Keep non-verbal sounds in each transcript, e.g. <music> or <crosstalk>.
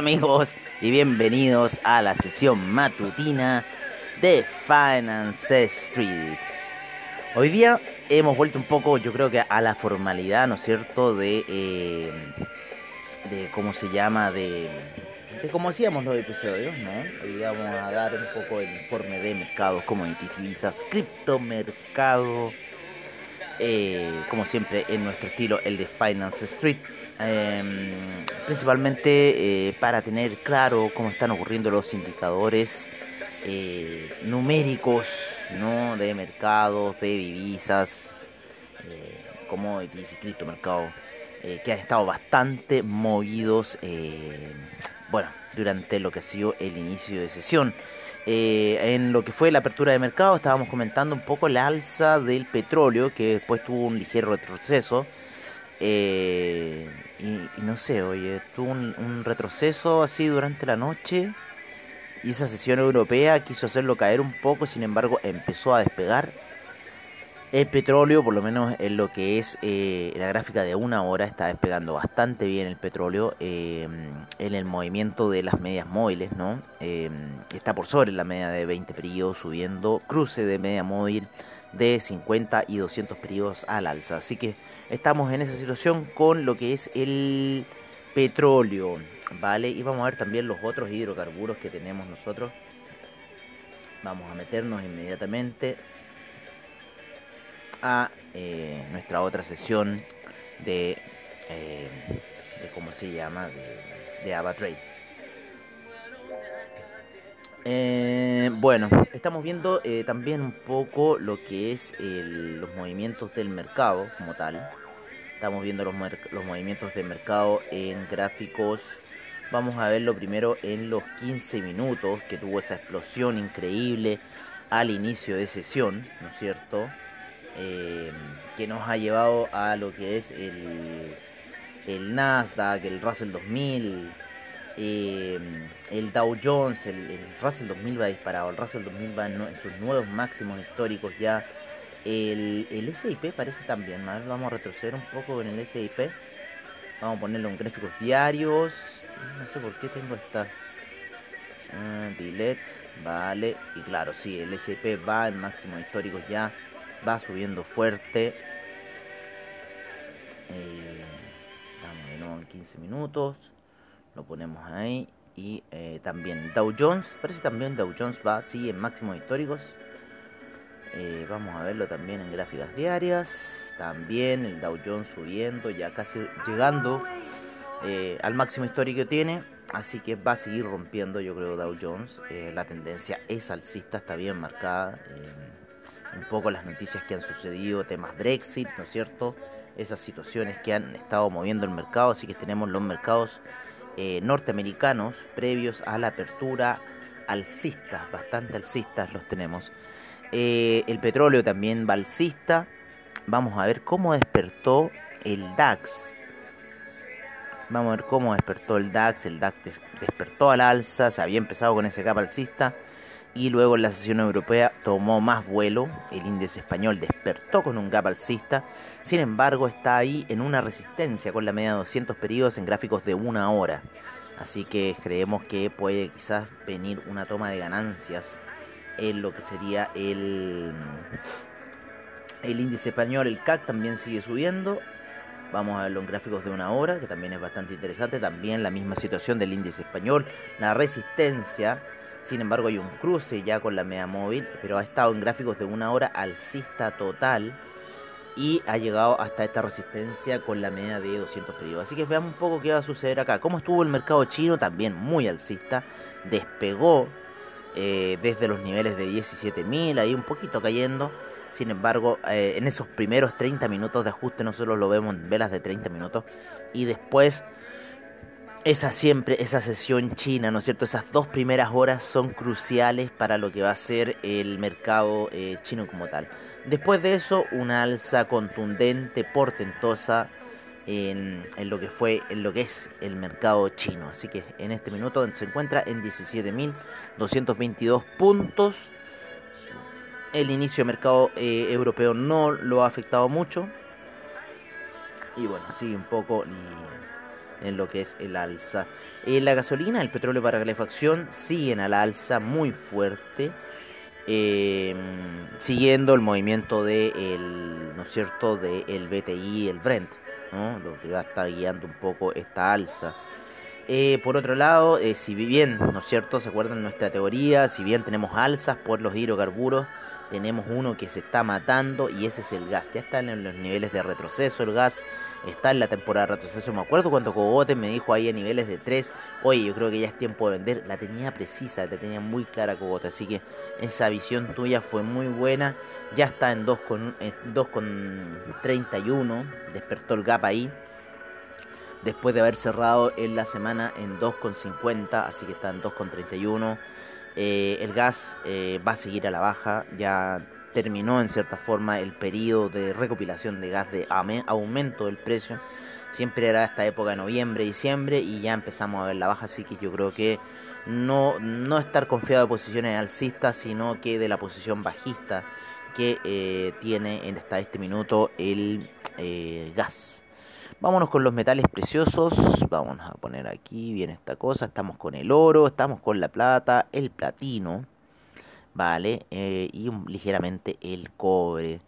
Amigos y bienvenidos a la sesión matutina de Finance Street. Hoy día hemos vuelto un poco, yo creo que a la formalidad, ¿no es cierto?, de, eh, de cómo se llama, de, de cómo hacíamos los episodios, ¿no? Hoy día vamos a dar un poco el informe de mercados, commodities, divisas, criptomercado, eh, como siempre en nuestro estilo, el de Finance Street. Em, principalmente eh, para tener claro cómo están ocurriendo los indicadores eh, numéricos ¿no? de mercados, de divisas, eh, como el criptomercado, que han estado bastante movidos bueno, durante lo que ha sido el inicio de sesión. en lo que fue la apertura de mercado estábamos comentando un poco la alza del petróleo, que después tuvo un ligero retroceso. Y, no sé, oye, tuvo un, retroceso así durante la noche y esa sesión europea quiso hacerlo caer un poco, sin embargo empezó a despegar. El petróleo, por lo menos en lo que es eh, la gráfica de una hora, está despegando bastante bien el petróleo eh, en el movimiento de las medias móviles, ¿no? está por sobre la media de 20 periodos, subiendo cruce de media móvil de 50 y 200 periodos al alza. Así que estamos en esa situación con lo que es el petróleo, ¿vale? Y vamos a ver también los otros hidrocarburos que tenemos nosotros. Vamos a meternos inmediatamente a eh, nuestra otra sesión de, eh, ¿cómo se llama? De, de. Eh, bueno, estamos viendo eh, también un poco lo que es los movimientos del mercado como tal. Estamos viendo los, los movimientos del mercado en gráficos. Vamos a verlo primero en los 15 minutos que tuvo esa explosión increíble al inicio de sesión, ¿no es cierto? Eh, que nos ha llevado a lo que es el, el Nasdaq, el Russell 2000, eh, el Dow Jones, el, Russell 2000 va disparado, el Russell 2000 va en, sus nuevos máximos históricos ya. El, el SIP parece también, más vamos a retroceder un poco en el SIP. Vamos a ponerlo en gráficos diarios. No sé por qué tengo esta. Uh, delete, vale. Y claro, sí, el SIP va en máximos históricos ya. Va subiendo fuerte. Eh, estamos de nuevo en 15 minutos lo ponemos ahí y eh, también Dow Jones. Parece también Dow Jones va así en máximos históricos. Eh, vamos a verlo también en gráficas diarias. También el Dow Jones subiendo ya casi llegando eh, al máximo histórico que tiene. Así que va a seguir rompiendo yo creo Dow Jones. La tendencia es alcista está bien marcada. Un poco las noticias que han sucedido temas Brexit no es cierto esas situaciones que han estado moviendo el mercado. Así que tenemos los mercados eh, norteamericanos previos a la apertura alcista, bastante alcistas los tenemos. Eh, el petróleo también va alcista. Vamos a ver cómo despertó el DAX. Vamos a ver cómo despertó el DAX. El DAX despertó al alza, se había empezado con ese capa alcista y luego en la sesión europea tomó más vuelo, el índice español despertó con un gap alcista, sin embargo está ahí en una resistencia con la media de 200 periodos en gráficos de una hora, así que creemos que puede quizás venir una toma de ganancias en lo que sería el, el índice español, el CAC también sigue subiendo, Vamos a verlo en gráficos de una hora, que también es bastante interesante. También la misma situación del índice español. La resistencia Sin embargo, hay un cruce ya con la media móvil, pero ha estado en gráficos de una hora alcista total y ha llegado hasta esta resistencia con la media de 200 periodos. Así que veamos un poco qué va a suceder acá. ¿Cómo estuvo el mercado chino? También muy alcista. Despegó eh, desde los niveles de 17.000, ahí un poquito cayendo. Sin embargo, eh, en esos primeros 30 minutos de ajuste nosotros lo vemos en velas de 30 minutos. Y después esa siempre, esa sesión china, ¿no es cierto? Esas dos primeras horas son cruciales para lo que va a ser el mercado eh, chino como tal. Después de eso, una alza contundente, portentosa en, lo que fue, en lo que es el mercado chino. Así que en este minuto se encuentra en 17.222 puntos. El inicio del mercado eh, europeo no lo ha afectado mucho. Y bueno, sigue un poco en lo que es el alza. La gasolina, el petróleo para calefacción siguen a la alza muy fuerte. Eh, siguiendo el movimiento de el, ¿no es cierto? de el BTI el Brent, ¿no? lo que va a estar guiando un poco esta alza. Eh, por otro lado, eh, si bien, ¿no es cierto? ¿Se acuerdan nuestra teoría? Si bien tenemos alzas por los hidrocarburos, tenemos uno que se está matando y ese es el gas. Ya están en los niveles de retroceso el gas, está en la temporada de retroceso. Me acuerdo cuando Cogote me dijo ahí a niveles de 3, oye, yo creo que ya es tiempo de vender. La tenía precisa, la tenía muy clara Cogote, así que esa visión tuya fue muy buena. Ya está en 2,31, despertó el gap ahí. Después de haber cerrado en la semana en 2,50, así que está en 2,31. Eh, el gas eh, va a seguir a la baja, ya terminó en cierta forma el periodo de recopilación de gas de aumento del precio. Siempre era esta época de noviembre, diciembre y ya empezamos a ver la baja, así que yo creo que no, no estar confiado de posiciones alcistas, sino que de la posición bajista que eh, tiene en hasta este minuto el gas. Vámonos con los metales preciosos. Vamos a poner aquí bien esta cosa. Estamos con el oro, estamos con la plata, el platino, ¿vale? Eh, y ligeramente el cobre.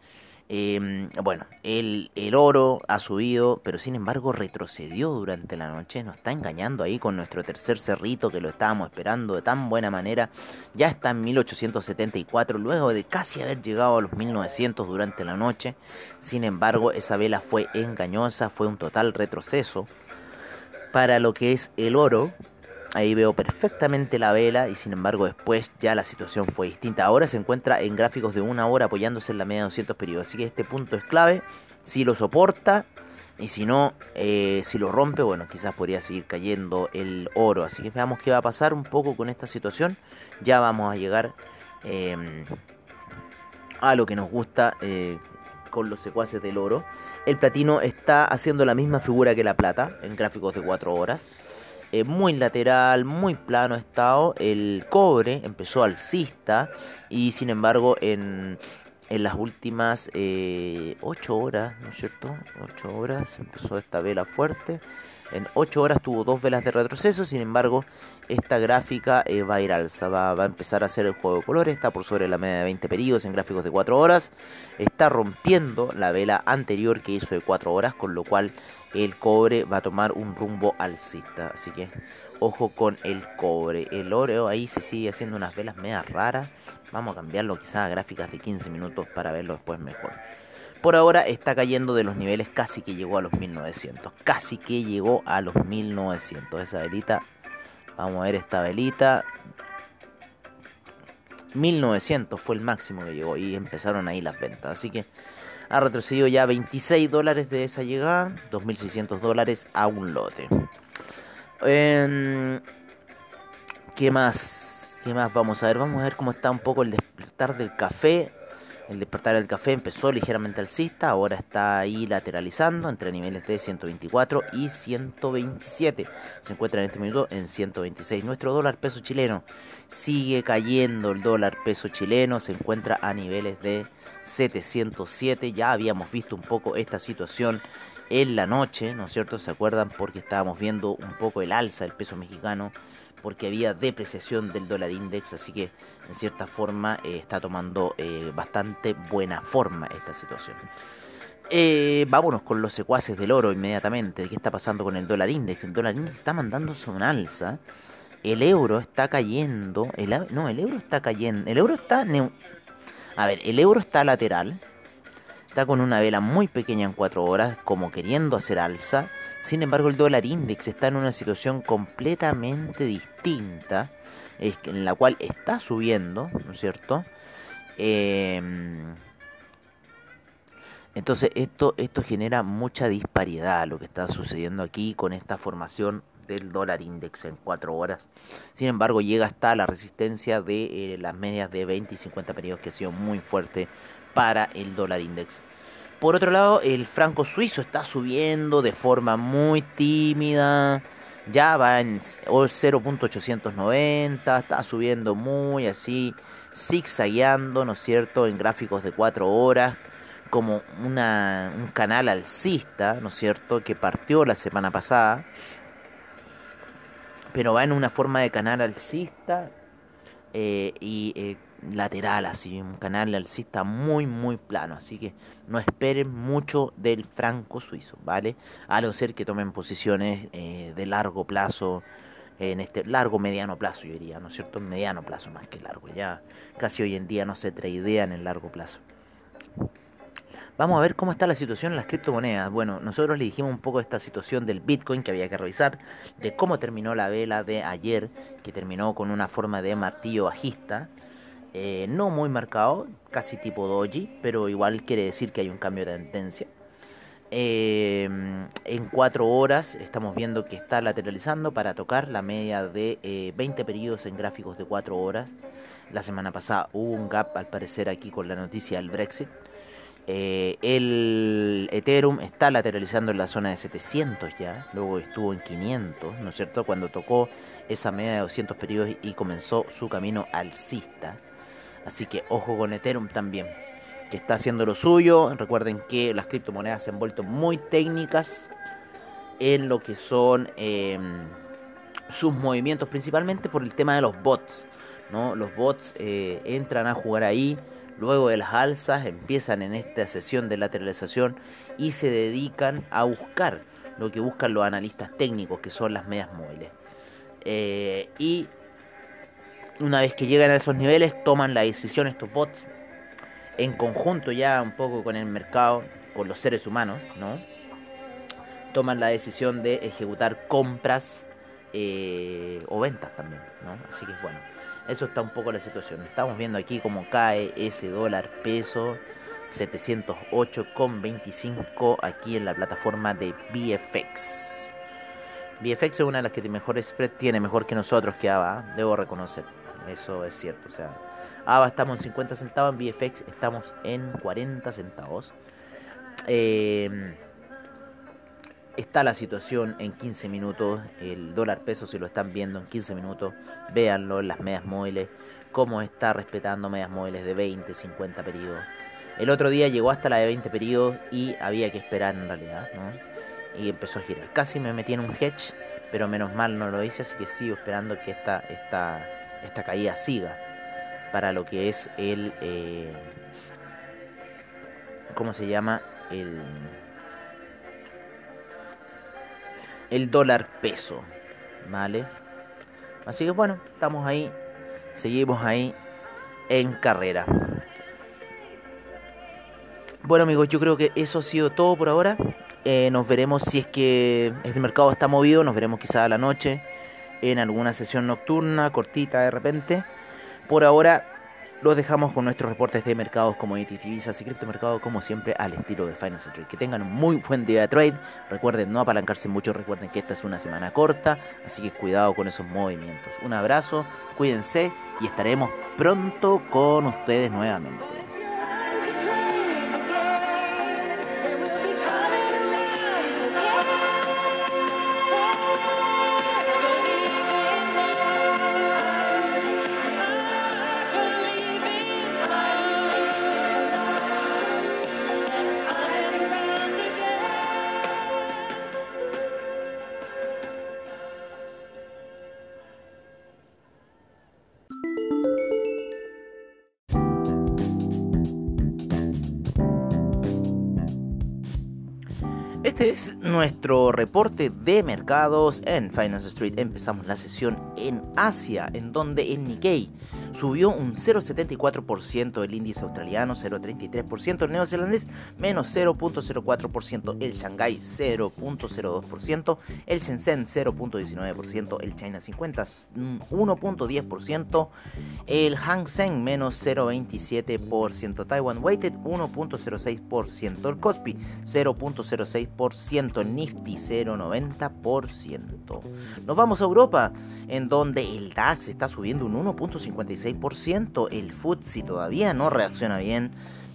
Em, bueno, el, el, oro ha subido, pero sin embargo retrocedió durante la noche. Nos está engañando ahí con nuestro tercer cerrito que lo estábamos esperando de tan buena manera. Ya está en 1874, luego de casi haber llegado a los 1900 durante la noche. Sin embargo, esa vela fue engañosa, fue un total retroceso para lo que es el oro. Ahí veo perfectamente la vela y sin embargo después ya la situación fue distinta. Ahora se encuentra en gráficos de una hora apoyándose en la media de 200 periodos. Así que este punto es clave. Si lo soporta y si no, eh, si lo rompe, bueno, quizás podría seguir cayendo el oro. Así que veamos qué va a pasar un poco con esta situación. Ya vamos a llegar eh, a lo que nos gusta eh, con los secuaces del oro. El platino está haciendo la misma figura que la plata en gráficos de 4 horas. Eh, muy lateral, muy plano estado. El cobre empezó alcista y sin embargo en, en las últimas 8 eh, horas, ¿no es cierto? 8 horas empezó esta vela fuerte. En 8 horas tuvo dos velas de retroceso, sin embargo, esta gráfica eh, va a ir alza, va, a empezar a hacer el juego de colores, está por sobre la media de 20 periodos en gráficos de 4 horas, está rompiendo la vela anterior que hizo de 4 horas, con lo cual el cobre va a tomar un rumbo alcista, así que ojo con el cobre. El oro ahí se sigue haciendo unas velas medias raras, vamos a cambiarlo quizás a gráficas de 15 minutos para verlo después mejor. Por ahora está cayendo de los niveles casi que llegó a los 1900. Casi que llegó a los 1900. Esa velita. Vamos a ver esta velita. 1900 fue el máximo que llegó y empezaron ahí las ventas. Así que ha retrocedido ya 26 dólares de esa llegada. 2.600 dólares a un lote. ¿Qué más? ¿Qué más vamos a ver? Vamos a ver cómo está un poco el despertar del café. El despertar del café empezó ligeramente alcista, ahora está ahí lateralizando entre niveles de 124 y 127. Se encuentra en este minuto en 126. Nuestro dólar peso chileno sigue cayendo. El dólar peso chileno se encuentra a niveles de 707. Ya habíamos visto un poco esta situación en la noche, ¿no es cierto? ¿Se acuerdan? Porque estábamos viendo un poco el alza del peso mexicano porque había depreciación del dólar index, así que en cierta forma eh, está tomando eh, bastante buena forma esta situación. Eh, vámonos con los secuaces del oro inmediatamente. ¿Qué está pasando con el dólar index? El dólar index está mandándose un alza. el euro está cayendo. No, el euro está cayendo. El euro está. A ver, el euro está lateral. Está con una vela muy pequeña en 4 horas, como queriendo hacer alza. Sin embargo, el dólar index está en una situación completamente distinta, en la cual está subiendo, ¿no es cierto? Em, entonces esto, esto genera mucha disparidad lo que está sucediendo aquí con esta formación del dólar index en 4 horas. Sin embargo, llega hasta la resistencia de eh, las medias de 20 y 50 periodos que ha sido muy fuerte para el dólar index. Por otro lado, el franco suizo está subiendo de forma muy tímida. Ya va en 0.890, está subiendo muy así, zigzagueando, ¿no es cierto?, en gráficos de 4 horas, como una, un canal alcista, ¿no es cierto?, que partió la semana pasada pero va en una forma de canal alcista eh, y eh, lateral, así, un canal alcista muy, muy plano. Así que no esperen mucho del franco suizo, ¿vale? A no ser que tomen posiciones eh, de largo plazo, en este largo, mediano plazo, yo diría, ¿no es cierto? Mediano plazo más que largo, ya casi hoy en día no se tradean en el largo plazo. Vamos a ver cómo está la situación en las criptomonedas. Bueno, nosotros le dijimos un poco de esta situación del Bitcoin que había que revisar, de cómo terminó la vela de ayer, que terminó con una forma de martillo bajista. Eh, no muy marcado, casi tipo doji, pero igual quiere decir que hay un cambio de tendencia. Eh, en 4 horas estamos viendo que está lateralizando para tocar la media de 20 eh, periodos en gráficos de 4 horas. La semana pasada hubo un gap al parecer aquí con la noticia del Brexit. Eh, el Ethereum está lateralizando en la zona de 700 ya, luego estuvo en 500, ¿no es cierto? Cuando tocó esa media de 200 periodos y comenzó su camino alcista. Así que ojo con Ethereum también, que está haciendo lo suyo. Recuerden que las criptomonedas se han vuelto muy técnicas en lo que son em, sus movimientos, principalmente por el tema de los bots. ¿no? Los bots eh, entran a jugar ahí Luego de las alzas empiezan en esta sesión de lateralización y se dedican a buscar lo que buscan los analistas técnicos, que son las medias móviles. Eh, y una vez que llegan a esos niveles, toman la decisión estos bots, en conjunto ya un poco con el mercado, con los seres humanos, ¿no? Toman la decisión de ejecutar compras eh, o ventas también, ¿no? Así que bueno. Eso está un poco la situación. Estamos viendo aquí cómo cae ese dólar peso 708,25 aquí en la plataforma de BFX. BFX es una de las que mejores spread tiene, mejor que nosotros que ABA, debo reconocer. Eso es cierto. O sea, ABA estamos en 50 centavos, en BFX estamos en 40 centavos. Eh, está la situación en 15 minutos, el dólar peso si lo están viendo en 15 minutos, véanlo en las medias móviles, cómo está respetando medias móviles de 20, 50 periodos. El otro día llegó hasta la de 20 periodos y había que esperar en realidad, ¿no? Y empezó a girar. Casi me metí en un hedge, pero menos mal no lo hice, así que sigo esperando que esta, esta, esta caída siga para lo que es el... Eh, ¿Cómo se llama? El el dólar peso, ¿vale? Así que bueno, estamos ahí, seguimos ahí en carrera. Bueno amigos, yo creo que eso ha sido todo por ahora. Eh, nos veremos si es que este mercado está movido, nos veremos quizá a la noche en alguna sesión nocturna, cortita de repente. Por ahora los dejamos con nuestros reportes de mercados, como divisas y criptomercados, como siempre, al estilo de Finance Trade. Que tengan un muy buen día de trade. Recuerden no apalancarse mucho, recuerden que esta es una semana corta, así que cuidado con esos movimientos. Un abrazo, cuídense y estaremos pronto con ustedes nuevamente. Este es nuestro reporte de mercados en Finance Street. Empezamos la sesión en Asia, en donde el Nikkei subió un 0,74%, el índice australiano 0,33%, el neozelandés menos 0,04%, el Shanghai 0,02%, el Shenzhen 0,19%, el China 50 1,10%, el Hang Seng menos 0,27%, Taiwan Weighted 1,06%, el Kospi 0,06%, el Nifty 0,90%. Nos vamos a Europa, en donde el DAX está subiendo un 1,56%, el FTSE todavía no reacciona bien,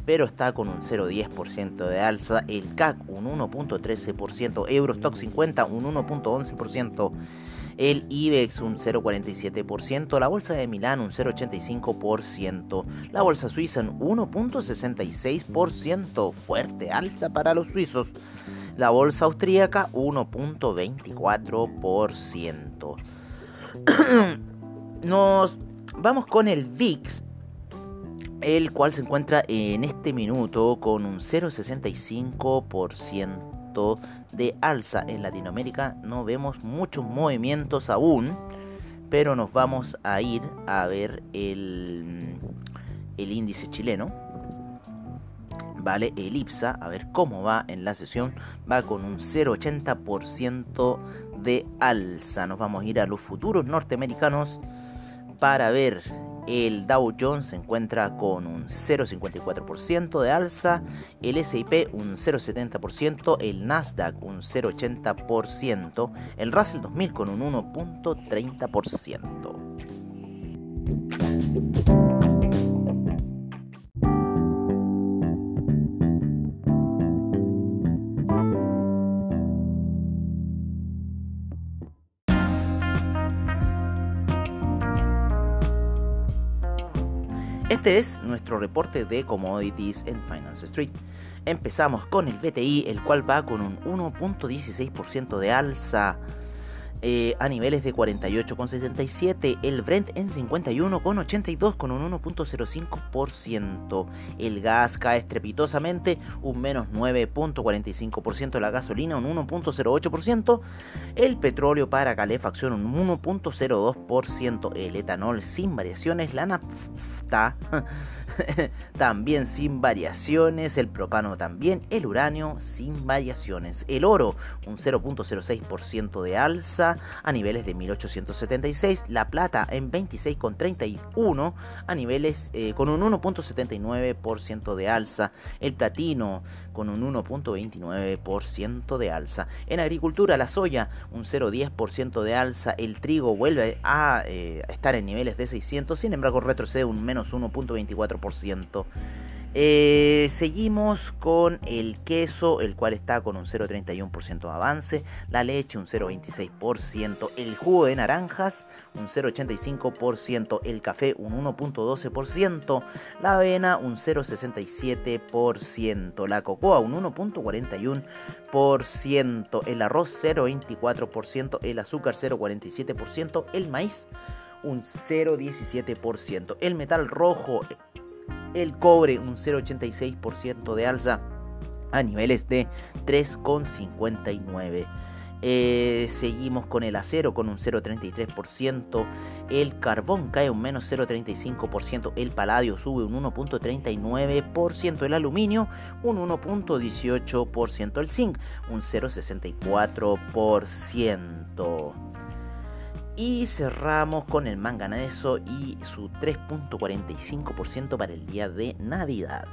pero está con un 0,10% de alza, el CAC un 1,13%, Eurostock 50 un 1,11%, el IBEX un 0,47%, la bolsa de Milán un 0,85%, la bolsa suiza un 1,66%, fuerte alza para los suizos, la bolsa austríaca 1,24%. <clears throat> Nos vamos con el VIX, el cual se encuentra en este minuto con un 0,65% de alza en Latinoamérica. No vemos muchos movimientos aún, pero nos vamos a ir a ver el, índice chileno. Vale, el IPSA, a ver cómo va en la sesión, va con un 0,80% de alza. Nos vamos a ir a los futuros norteamericanos para ver el Dow Jones se encuentra con un 0,54% de alza, el SIP un 0,70%, el Nasdaq un 0,80%, el Russell 2000 con un 1,30%. Este es nuestro reporte de commodities en Finance Street. Empezamos con el BTI, el cual va con un 1.16% de alza eh, a niveles de 48,77, el Brent en 51,82 con un 1.05%, el gas cae estrepitosamente un menos 9.45%, la gasolina un 1.08%, el petróleo para calefacción un 1.02%, el etanol sin variaciones, la nafta <laughs> también sin variaciones, el propano también, el uranio sin variaciones, el oro un 0.06% de alza a niveles de 1876, la plata en 26,31 a niveles eh, con un 1.79% de alza, el platino con un 1.29% de alza, en agricultura la soya un 0.10% de alza, el trigo vuelve a eh, estar en niveles de 600, sin embargo retrocede un menos 1.24% eh, seguimos con el queso, el cual está con un 0,31% de avance, la leche un 0,26%, el jugo de naranjas un 0,85%, el café un 1,12%, la avena un 0,67%, la cocoa un 1,41%, el arroz 0,24%, el azúcar 0,47%, el maíz un 0,17%, el metal rojo el cobre un 0,86% de alza a niveles de 3,59. Eh, seguimos con el acero con un 0,33%, el carbón cae un menos 0,35%, el paladio sube un 1,39%, el aluminio un 1,18%, el zinc un 0,64%. Y cerramos con el manganeso y su 3.45% para el día de Navidad.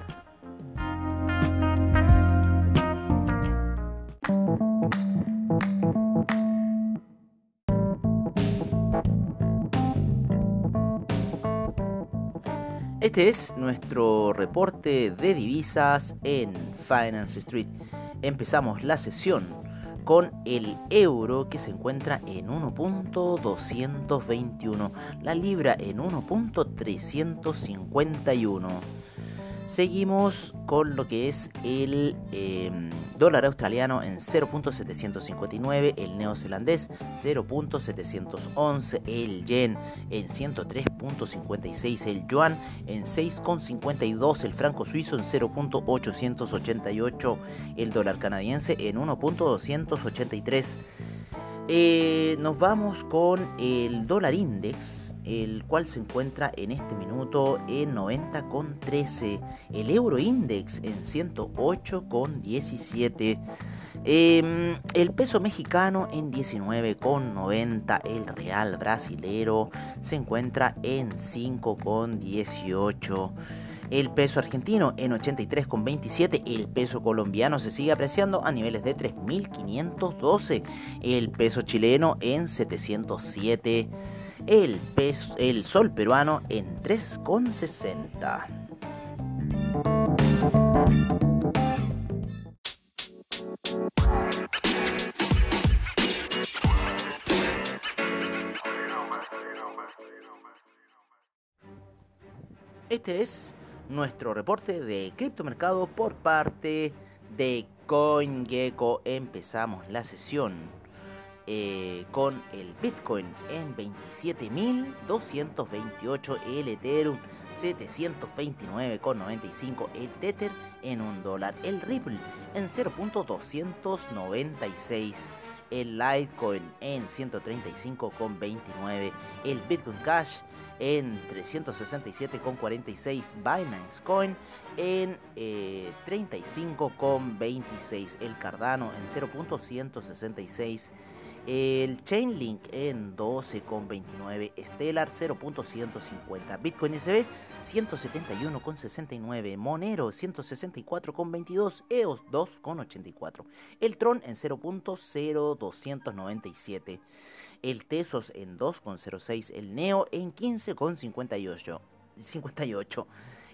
Este es nuestro reporte de divisas en Finance Street. Empezamos la sesión con el euro que se encuentra en 1.221, la libra en 1.351. Seguimos con lo que es el em, dólar australiano en 0.759, el neozelandés 0.711, el yen en 103.56, el yuan en 6.52, el franco suizo en 0.888, el dólar canadiense en 1.283. Eh, nos vamos con el dólar index el cual se encuentra en este minuto en 90,13, el euro index en 108,17. Em, el peso mexicano en 19,90. El real brasilero se encuentra en 5,18. El peso argentino en 83,27. El peso colombiano se sigue apreciando a niveles de 3.512. El peso chileno en 707 el, sol peruano en 3,60. Este es nuestro reporte de criptomercado por parte de CoinGecko. Empezamos la sesión eh, con el Bitcoin en 27.228, el Ethereum 729,95, el Tether en un dólar, el Ripple en 0.296, el Litecoin en 135,29, el Bitcoin Cash en 367,46, Binance Coin en 35,26, eh, el Cardano en 0.166, el Chainlink en 12,29, Stellar 0.150, Bitcoin SB 171,69, Monero 164,22, EOS 2,84, el Tron en 0.0297, el Tesos en 2,06, el Neo en 15,58. 58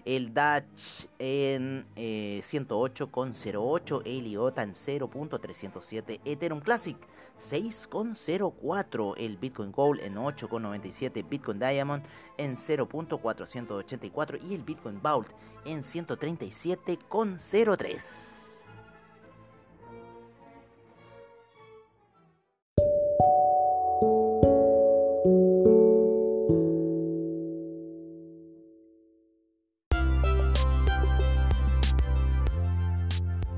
el Dutch en 108,08, el IOTA en 0.307, Ethereum Classic 6,04, el Bitcoin Gold en 8,97, Bitcoin Diamond en 0.484 y el Bitcoin Vault en 137,03.